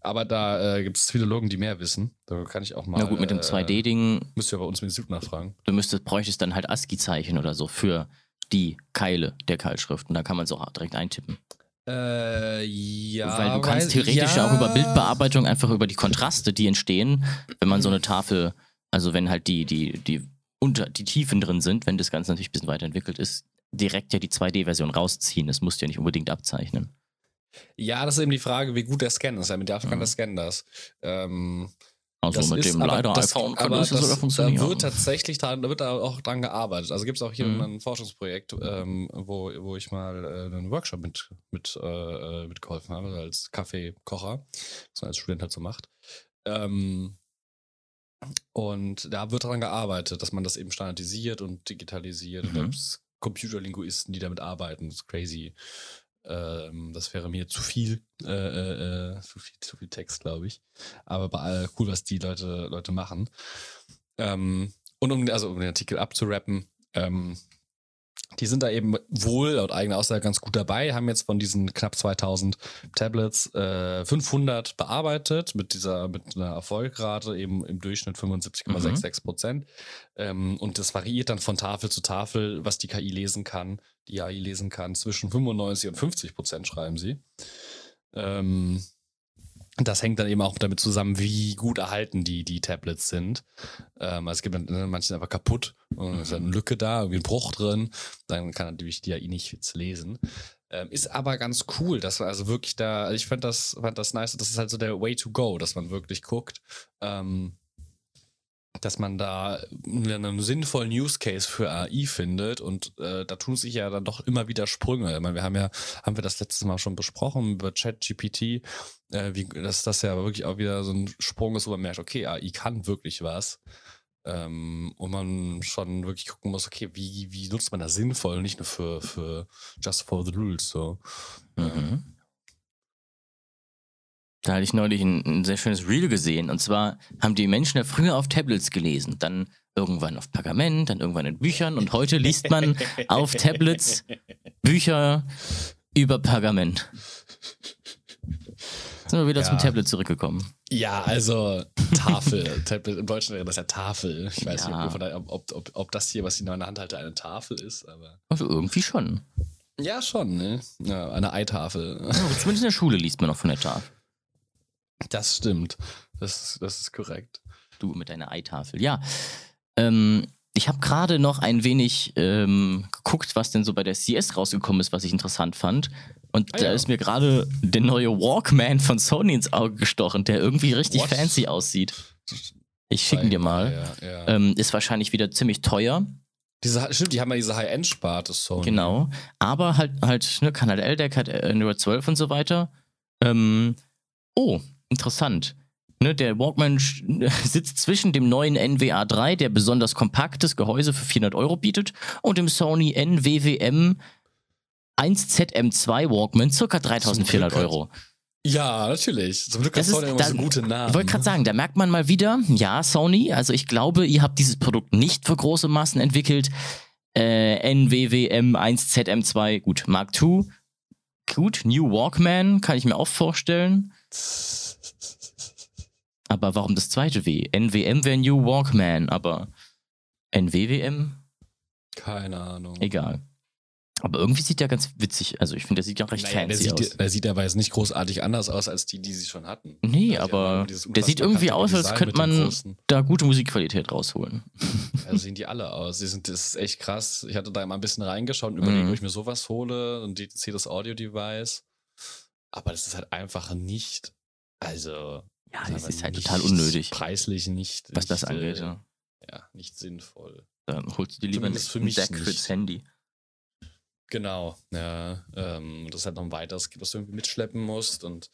Aber da äh, gibt es Philologen, die mehr wissen. Da kann ich auch mal. Na gut, mit dem äh, 2D-Ding, Müsst ihr bei uns im Institut nachfragen. du müsstest, bräuchtest dann halt ASCII-Zeichen oder so für die Keile der Keilschrift. Und da kann man es auch direkt eintippen. Äh, ja. weil du kannst weil- theoretisch ja, auch über Bildbearbeitung einfach über die Kontraste, die entstehen, wenn man so eine Tafel, also wenn halt die, die, die unter die Tiefen drin sind, wenn das Ganze natürlich ein bisschen weiterentwickelt ist, direkt ja die 2D-Version rausziehen. Das musst du ja nicht unbedingt abzeichnen. Ja, das ist eben die Frage, wie gut der Scan ist. Ja, mit der kann Mhm. der Scan das. Ähm, Also das mit ist, dem aber leider das, das, sogar Da funktionieren. wird tatsächlich dran, da wird da auch dran gearbeitet. Also gibt es auch hier Mhm. ein Forschungsprojekt, ähm, wo, wo ich mal äh, einen Workshop mit, mit, äh, mitgeholfen habe, als Kaffeekocher, was man als Student halt so macht. Ähm, und da wird daran gearbeitet, dass man das eben standardisiert und digitalisiert. Und da Mhm. gibt es Computerlinguisten, die damit arbeiten. Das ist crazy. Ähm, das wäre mir zu viel, äh, äh, äh, zu viel, zu viel Text, glaube ich. Aber bei, all- cool, was die Leute, Leute machen. Ähm, und um, also um den Artikel abzurappen, ähm, die sind da eben wohl laut eigener Aussage ganz gut dabei, haben jetzt von diesen knapp 2000 Tablets äh, 500 bearbeitet mit dieser mit einer Erfolgrate eben im Durchschnitt 75,66 Prozent. Ähm, und das variiert dann von Tafel zu Tafel, was die KI lesen kann, die AI lesen kann, zwischen 95 und 50 Prozent schreiben sie. Ähm, das hängt dann eben auch damit zusammen, wie gut erhalten die, die Tablets sind. Ähm, also es gibt dann, ne, manche sind einfach kaputt und es ist dann eine Lücke da, irgendwie ein Bruch drin. Dann kann natürlich die AI nicht jetzt lesen. Ähm, ist aber ganz cool, dass man also wirklich da, also ich fand das, fand das nice, das ist halt so der Way to go, dass man wirklich guckt, ähm, dass man da einen sinnvollen Use Case für AI findet und äh, da tun sich ja dann doch immer wieder Sprünge. Ich meine, wir haben ja, haben wir das letztes Mal schon besprochen über ChatGPT, äh, wie, dass das ja wirklich auch wieder so ein Sprung ist, wo man merkt, okay, AI kann wirklich was. Ähm, und man schon wirklich gucken muss, okay, wie, wie nutzt man das sinnvoll, nicht nur für, für just for the rules. So. Mhm. Da hatte ich neulich ein, ein sehr schönes Reel gesehen. Und zwar haben die Menschen ja früher auf Tablets gelesen, dann irgendwann auf Pergament, dann irgendwann in Büchern und heute liest man auf Tablets Bücher über Pergament. Sind wir wieder Ja. zum Tablet zurückgekommen. Ja, also Tafel. Tablet, Im Deutschen wäre das ja Tafel. Ich weiß Ja. nicht, ob, der- ob, ob, ob das hier, was ich in meiner Hand halte, eine Tafel ist, aber. Also irgendwie schon. Ja, schon, ne? Ja, eine Eitafel. Ja, zumindest in der Schule liest man noch von der Tafel. Das stimmt. Das, das ist korrekt. Du mit deiner Eitafel. Ja. Ähm, ich habe gerade noch ein wenig ähm, geguckt, was denn so bei der CS rausgekommen ist, was ich interessant fand. Und Ah, da ja. ist mir gerade der neue Walkman von Sony ins Auge gestochen, der irgendwie richtig What? fancy aussieht. Ich schicke ihn dir mal. Ja, ja. Ähm, ist wahrscheinlich wieder ziemlich teuer, Diese, stimmt, die haben ja diese High-End-Sparte, Sony. genau. Aber halt, halt, ne, kann halt LDAC, hat Android 12 und so weiter. Ähm, oh, interessant. Ne, der Walkman *laughs* sitzt zwischen dem neuen NWA 3, der besonders kompaktes Gehäuse für 400 Euro bietet, und dem Sony NWWM 1ZM2 Walkman, circa 3400 Glück hat- Euro. Ja, natürlich. Zum Glück hat Das ist- Sony immer da- so gute Namen. Ich wollte gerade sagen, da merkt man mal wieder, ja, Sony, also ich glaube, ihr habt dieses Produkt nicht für große Massen entwickelt. Äh, NWWM 1ZM2, gut, Mark II, gut, New Walkman, kann ich mir auch vorstellen. Aber warum das zweite W? NWM wäre New Walkman, aber NWWM? Keine Ahnung. Egal. Aber irgendwie sieht der ganz witzig, also ich finde, der sieht ja recht Naja, der fancy aus. sieht, der sieht aber jetzt nicht großartig anders aus als die, die sie schon hatten. Nee, Also, aber der sieht irgendwie aus, als könnte man da gute Musikqualität rausholen. Ja, sehen die alle aus. Die sind, das ist echt krass. Ich hatte da mal ein bisschen reingeschaut und überlegt, Mhm. ob ich mir sowas hole und DTC das Audio-Device. Aber das ist halt einfach nicht. Also. Ja, das wir, ist halt total unnötig, Preislich nicht. was das nicht, angeht. Äh, Ja. ja, nicht sinnvoll. Dann holst du dir lieber einen Zumindest für mich Deck nicht. fürs Handy. Genau, ja. Ähm, das ist halt noch ein weiteres, was du irgendwie mitschleppen musst. Und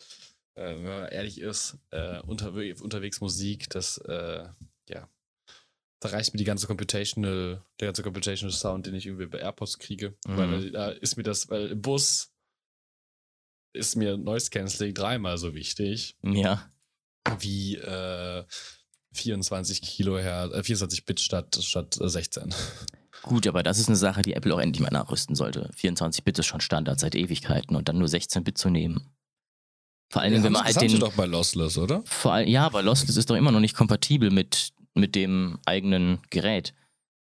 äh, wenn man ehrlich ist, äh, unterwe unterwegs Musik, das, äh, ja, da reicht mir die ganze Computational, der ganze Computational Sound, den ich irgendwie bei AirPods kriege. Mhm. Weil da ist mir das, weil im Bus ist mir Noise Cancelling dreimal so wichtig Ja. Wie äh, 24 Kilohertz, äh, 24 Bit statt, statt äh, 16. Gut, aber das ist eine Sache, die Apple auch endlich mal nachrüsten sollte. 24 Bit ist schon Standard seit Ewigkeiten und dann nur 16 Bit zu nehmen. Vor allen Dingen, wenn man das halt den. doch bei Lossless, oder? Vor allem, ja, aber Lossless ist doch immer noch nicht kompatibel mit, mit dem eigenen Gerät.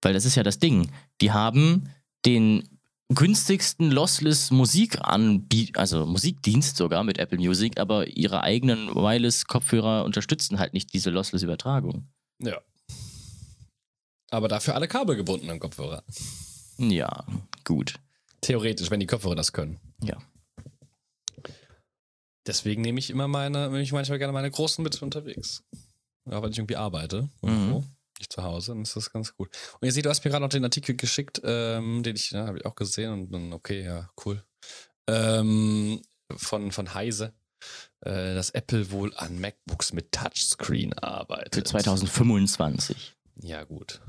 Weil das ist ja das Ding. Die haben den günstigsten Lossless Musik also Musikdienst sogar mit Apple Music, aber ihre eigenen Wireless-Kopfhörer unterstützen halt nicht diese Lossless-Übertragung. Ja. Aber dafür alle kabelgebundenen Kopfhörer. Ja, gut. Theoretisch, wenn die Kopfhörer das können. Ja. Deswegen nehme ich immer meine, nehme ich manchmal gerne meine großen mit unterwegs. Ja, weil ich irgendwie arbeite. Irgendwo. Nicht zu Hause, dann ist das ganz gut. Und ihr seht, du hast mir gerade noch den Artikel geschickt, ähm, den ich, ja, habe ich auch gesehen und dann, okay, ja, cool. Ähm, von, von Heise, äh, dass Apple wohl an MacBooks mit Touchscreen arbeitet. Für 2025. Ja, gut.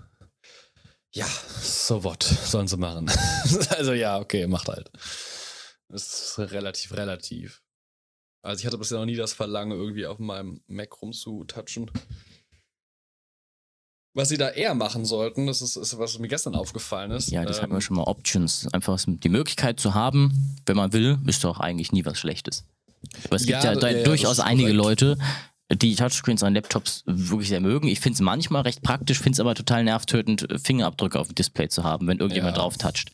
Ja, so what. Sollen sie machen. *laughs* also ja, okay, macht halt. Das ist relativ, relativ. Also ich hatte bisher noch nie das Verlangen, irgendwie auf meinem Mac rumzutatschen. Was sie da eher machen sollten, das ist, ist was mir gestern aufgefallen ist. Ja, das ähm, hatten wir schon mal Options. Einfach die Möglichkeit zu haben, wenn man will, ist doch eigentlich nie was Schlechtes. Aber es gibt Ja, da ja, ja, durchaus einige korrekt. Leute, die Touchscreens an Laptops wirklich sehr mögen. Ich finde es manchmal recht praktisch, finde es aber total nervtötend, Fingerabdrücke auf dem Display zu haben, wenn irgendjemand Ja. drauf toucht.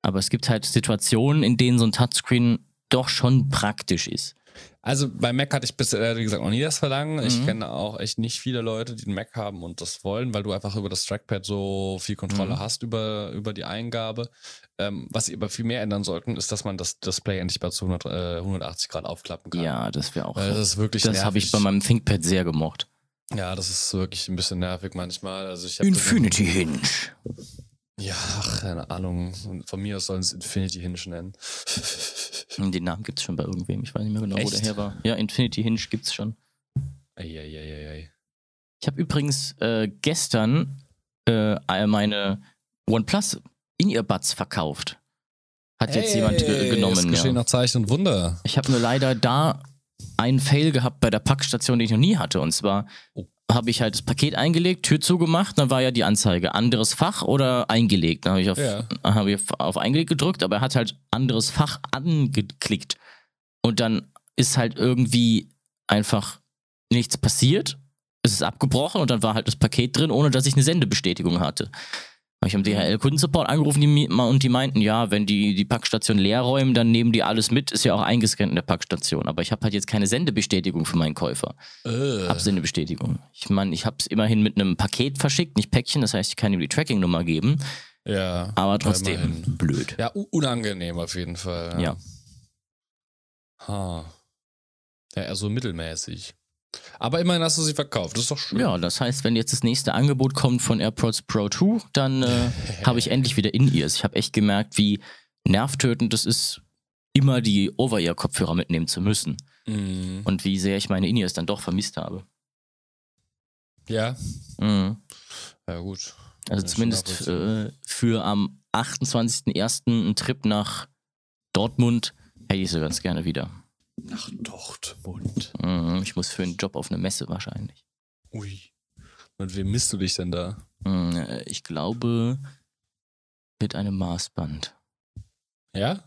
Aber es gibt halt Situationen, in denen so ein Touchscreen doch schon praktisch ist. Also bei Mac hatte ich bisher, wie gesagt, noch nie das Verlangen. Ich Mhm. kenne auch echt nicht viele Leute, die einen Mac haben und das wollen, weil du einfach über das Trackpad so viel Kontrolle Mhm. hast über, über die Eingabe. Ähm, was sie aber viel mehr ändern sollten, ist, dass man das Display endlich mal zu 100, äh, 180 Grad aufklappen kann. Ja, das wäre auch. Weil das ist wirklich das habe ich bei meinem ThinkPad sehr gemocht. Ja, das ist wirklich ein bisschen nervig manchmal. Also ich Infinity Hinge. Ja, keine Ahnung. Von mir aus sollen sie es Infinity Hinge nennen. *laughs* Den Namen gibt es schon bei irgendwem. Ich weiß nicht mehr genau, wo Echt? der her war. Ja, Infinity Hinge gibt es schon. Eieieiei. Ich habe übrigens äh, gestern äh, meine OnePlus In-Ear-Buds verkauft. Hat jetzt jemand äh, genommen. Es geschehen Ja. noch Zeichen und Wunder. Ich habe nur leider da einen Fail gehabt bei der Packstation, den ich noch nie hatte. Und zwar Oh. Habe ich halt das Paket eingelegt, Tür zugemacht, dann war ja die Anzeige anderes Fach oder eingelegt. Dann habe ich, auf, Ja. hab ich auf eingelegt gedrückt, aber er hat halt anderes Fach angeklickt. Und dann ist halt irgendwie einfach nichts passiert. Es ist abgebrochen und dann war halt das Paket drin, ohne dass ich eine Sendebestätigung hatte. Habe ich am DHL-Kundensupport angerufen die, und die meinten, ja, wenn die die Packstation leer räumen, dann nehmen die alles mit, ist ja auch eingescannt in der Packstation. Aber ich habe halt jetzt keine Sendebestätigung für meinen Käufer. Äh. Absendebestätigung. Ich meine, ich habe es immerhin mit einem Paket verschickt, nicht Päckchen, das heißt, ich kann ihm die Tracking-Nummer geben, Ja. aber trotzdem immerhin. blöd. Ja, unangenehm auf jeden Fall. Ja. Ha. Ja, eher so mittelmäßig. Aber immerhin hast du sie verkauft. Das ist doch schön. Ja, das heißt, wenn jetzt das nächste Angebot kommt von AirPods Pro 2, dann äh, *laughs* habe ich endlich wieder In-Ears. Ich habe echt gemerkt, wie nervtötend es ist, immer die Over-Ear-Kopfhörer mitnehmen zu müssen. Mhm. Und wie sehr ich meine In-Ears dann doch vermisst habe. Ja. Mhm. Ja, gut. Also Ja, zumindest äh, für am 28.01. einen Trip nach Dortmund hätte ich so ganz gerne wieder. Nach Dortmund. Mhm. Ich muss für einen Job auf eine Messe wahrscheinlich. Ui. Und wem misst du dich denn da? Mhm, äh, Ich glaube mit einem Maßband. Ja?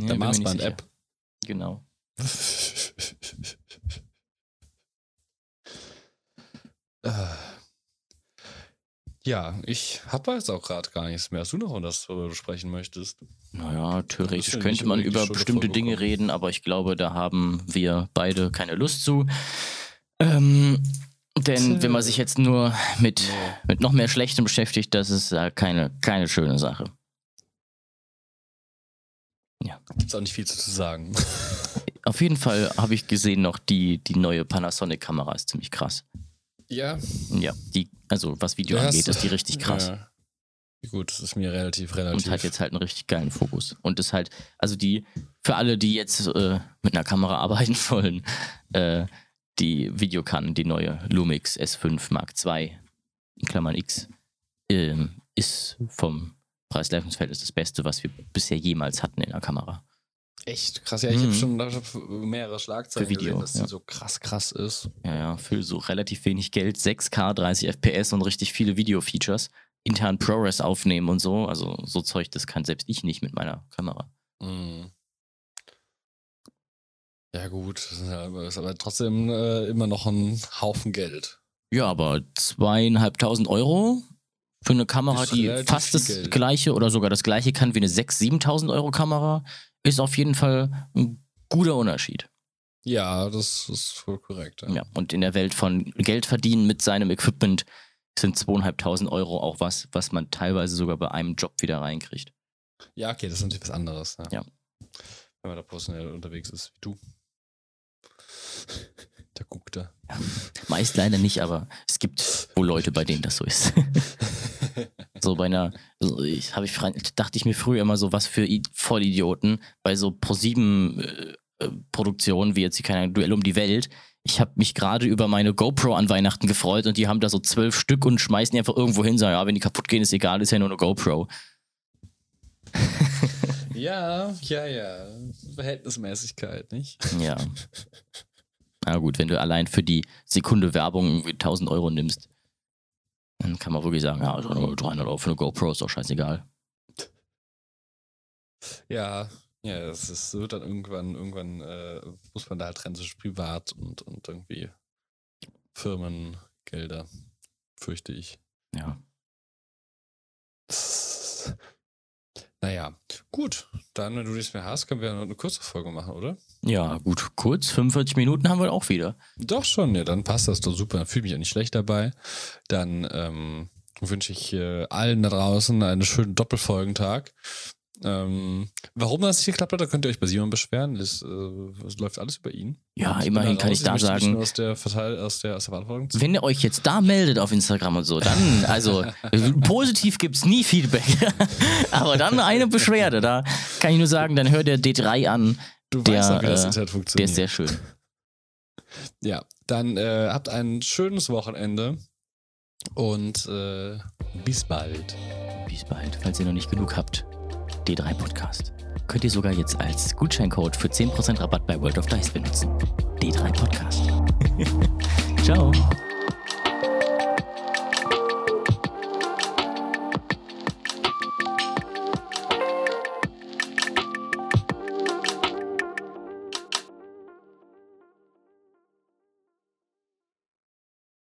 Ja, Der Maßband-App. Genau. Äh. *laughs* Ja, ich habe jetzt auch gerade gar nichts mehr. Hast du noch was, du sprechen möchtest? Naja, theoretisch ja könnte man über bestimmte Dinge reden, aber ich glaube, da haben wir beide keine Lust zu. Ähm, denn wenn man sich jetzt nur mit, mit noch mehr Schlechtem beschäftigt, das ist äh, keine, keine schöne Sache. Gibt's auch nicht viel zu sagen. Auf jeden Fall habe ich gesehen noch, die, die neue Panasonic-Kamera ist ziemlich krass. Ja. Ja, die, also was Video Ja, angeht, ist die richtig *laughs* krass. Ja. Gut, das ist mir relativ, relativ. Und hat jetzt halt einen richtig geilen Fokus. Und ist halt, also die, für alle, die jetzt äh, mit einer Kamera *laughs* arbeiten wollen, äh, die Videokan, die neue Lumix S5 Mark II, in Klammern X, ähm, ist vom Preis-Leistungsverhältnis das Beste, was wir bisher jemals hatten in der Kamera. Echt krass. Ja, ich Mhm. habe schon hab mehrere Schlagzeilen Für Video, gesehen, dass ja. die so krass, krass ist. Ja, ja, für so relativ wenig Geld, 6K, 30 FPS und richtig viele Video-Features, intern ProRes aufnehmen und so. Also so Zeug, das kann selbst ich nicht mit meiner Kamera. Mhm. Ja, gut. Das ist, ja, ist aber trotzdem äh, immer noch ein Haufen Geld. Ja, aber zweieinhalbtausend Euro für eine Kamera, die fast das Geld. gleiche oder sogar das gleiche kann wie eine 6.000, 7.000 Euro Kamera, ist auf jeden Fall ein guter Unterschied. Ja, das ist voll korrekt. Ja. Ja, und in der Welt von Geld verdienen mit seinem Equipment sind zweieinhalbtausend Euro auch was, was man teilweise sogar bei einem Job wieder reinkriegt. ja, okay, das ist natürlich was anderes. Ja. Ja. Wenn man da professionell unterwegs ist, wie du. *laughs* Da guckt er. Meist leider nicht, aber es gibt wohl Leute, bei denen das so ist. *laughs* so bei einer, so ich, ich, dachte ich mir früher immer so, was für I Vollidioten bei so ProSieben äh, äh, Produktionen, wie jetzt hier keine Duell um die Welt. Ich habe mich gerade über meine GoPro an Weihnachten gefreut und die haben da so zwölf Stück und schmeißen die einfach irgendwo hin, sagen, ja, wenn die kaputt gehen, ist egal, ist ja nur eine GoPro. *laughs* Ja, ja, ja. Verhältnismäßigkeit, nicht? Ja. Na gut, wenn du allein für die Sekunde Werbung irgendwie 1000 Euro nimmst, dann kann man wirklich sagen, ja, also nur 300 Euro für eine GoPro ist doch scheißegal. *laughs* Ja, ja, das ist so dann irgendwann, irgendwann äh, muss man da halt trennen zwischen privat und, und irgendwie Firmengelder, fürchte ich. Ja. *laughs* Naja, gut. Dann, wenn du nichts mehr hast, können wir noch eine kurze Folge machen, oder? Ja, gut, kurz, 45 Minuten haben wir auch wieder. Doch schon, ja, dann passt das doch super. Dann fühle ich mich ja nicht schlecht dabei. Dann ähm, wünsche ich äh, allen da draußen einen schönen Doppelfolgentag. Ähm, warum das nicht geklappt hat, da könnt ihr euch bei Simon beschweren. Das, äh, es läuft alles über ihn. Ja, bin immerhin kann raus. ich da sagen- Aus der, Verteil aus der, aus der Verantwortung ziehen. Wenn ihr euch jetzt da meldet auf Instagram und so, dann, also *laughs* positiv gibt's nie Feedback. *laughs* Aber dann eine Beschwerde, da kann ich nur sagen, dann hört der D3 an, Du der, weißt auch, wie das äh, Internet der funktioniert. ist sehr schön. *laughs* Ja, dann äh, habt ein schönes Wochenende und äh, bis bald. Bis bald, falls ihr noch nicht genug habt. D3 Podcast. Könnt ihr sogar jetzt als Gutscheincode für 10% Rabatt bei World of Dice benutzen. D3 Podcast. *laughs* Ciao.